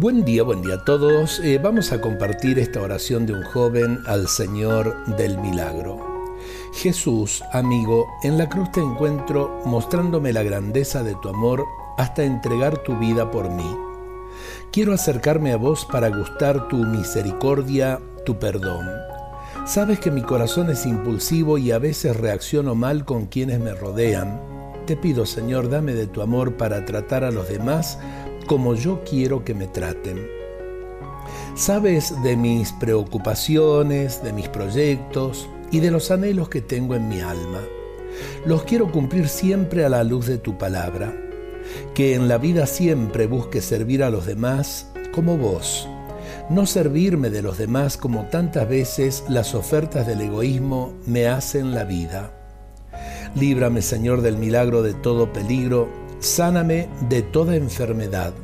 Buen día, buen día a todos. Eh, vamos a compartir esta oración de un joven al Señor del Milagro. Jesús, amigo, en la cruz te encuentro mostrándome la grandeza de tu amor hasta entregar tu vida por mí. Quiero acercarme a vos para gustar tu misericordia, tu perdón. Sabes que mi corazón es impulsivo y a veces reacciono mal con quienes me rodean. Te pido, Señor, dame de tu amor para tratar a los demás como yo quiero que me traten. Sabes de mis preocupaciones, de mis proyectos y de los anhelos que tengo en mi alma. Los quiero cumplir siempre a la luz de tu palabra. Que en la vida siempre busque servir a los demás como vos. No servirme de los demás como tantas veces las ofertas del egoísmo me hacen la vida. Líbrame, Señor, del milagro de todo peligro Sáname de toda enfermedad.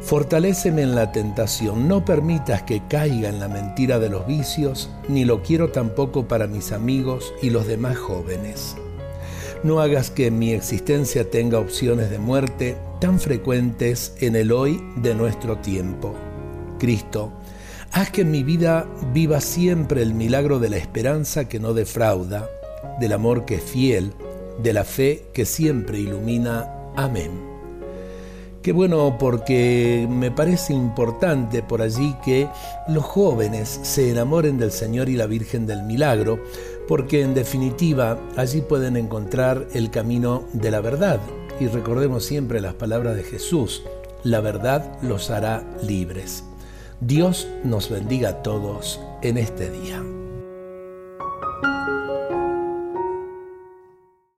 Fortaléceme en la tentación. No permitas que caiga en la mentira de los vicios, ni lo quiero tampoco para mis amigos y los demás jóvenes. No hagas que mi existencia tenga opciones de muerte tan frecuentes en el hoy de nuestro tiempo. Cristo, haz que en mi vida viva siempre el milagro de la esperanza que no defrauda, del amor que es fiel, de la fe que siempre ilumina Amén. Qué bueno porque me parece importante por allí que los jóvenes se enamoren del Señor y la Virgen del Milagro, porque en definitiva allí pueden encontrar el camino de la verdad. Y recordemos siempre las palabras de Jesús, la verdad los hará libres. Dios nos bendiga a todos en este día.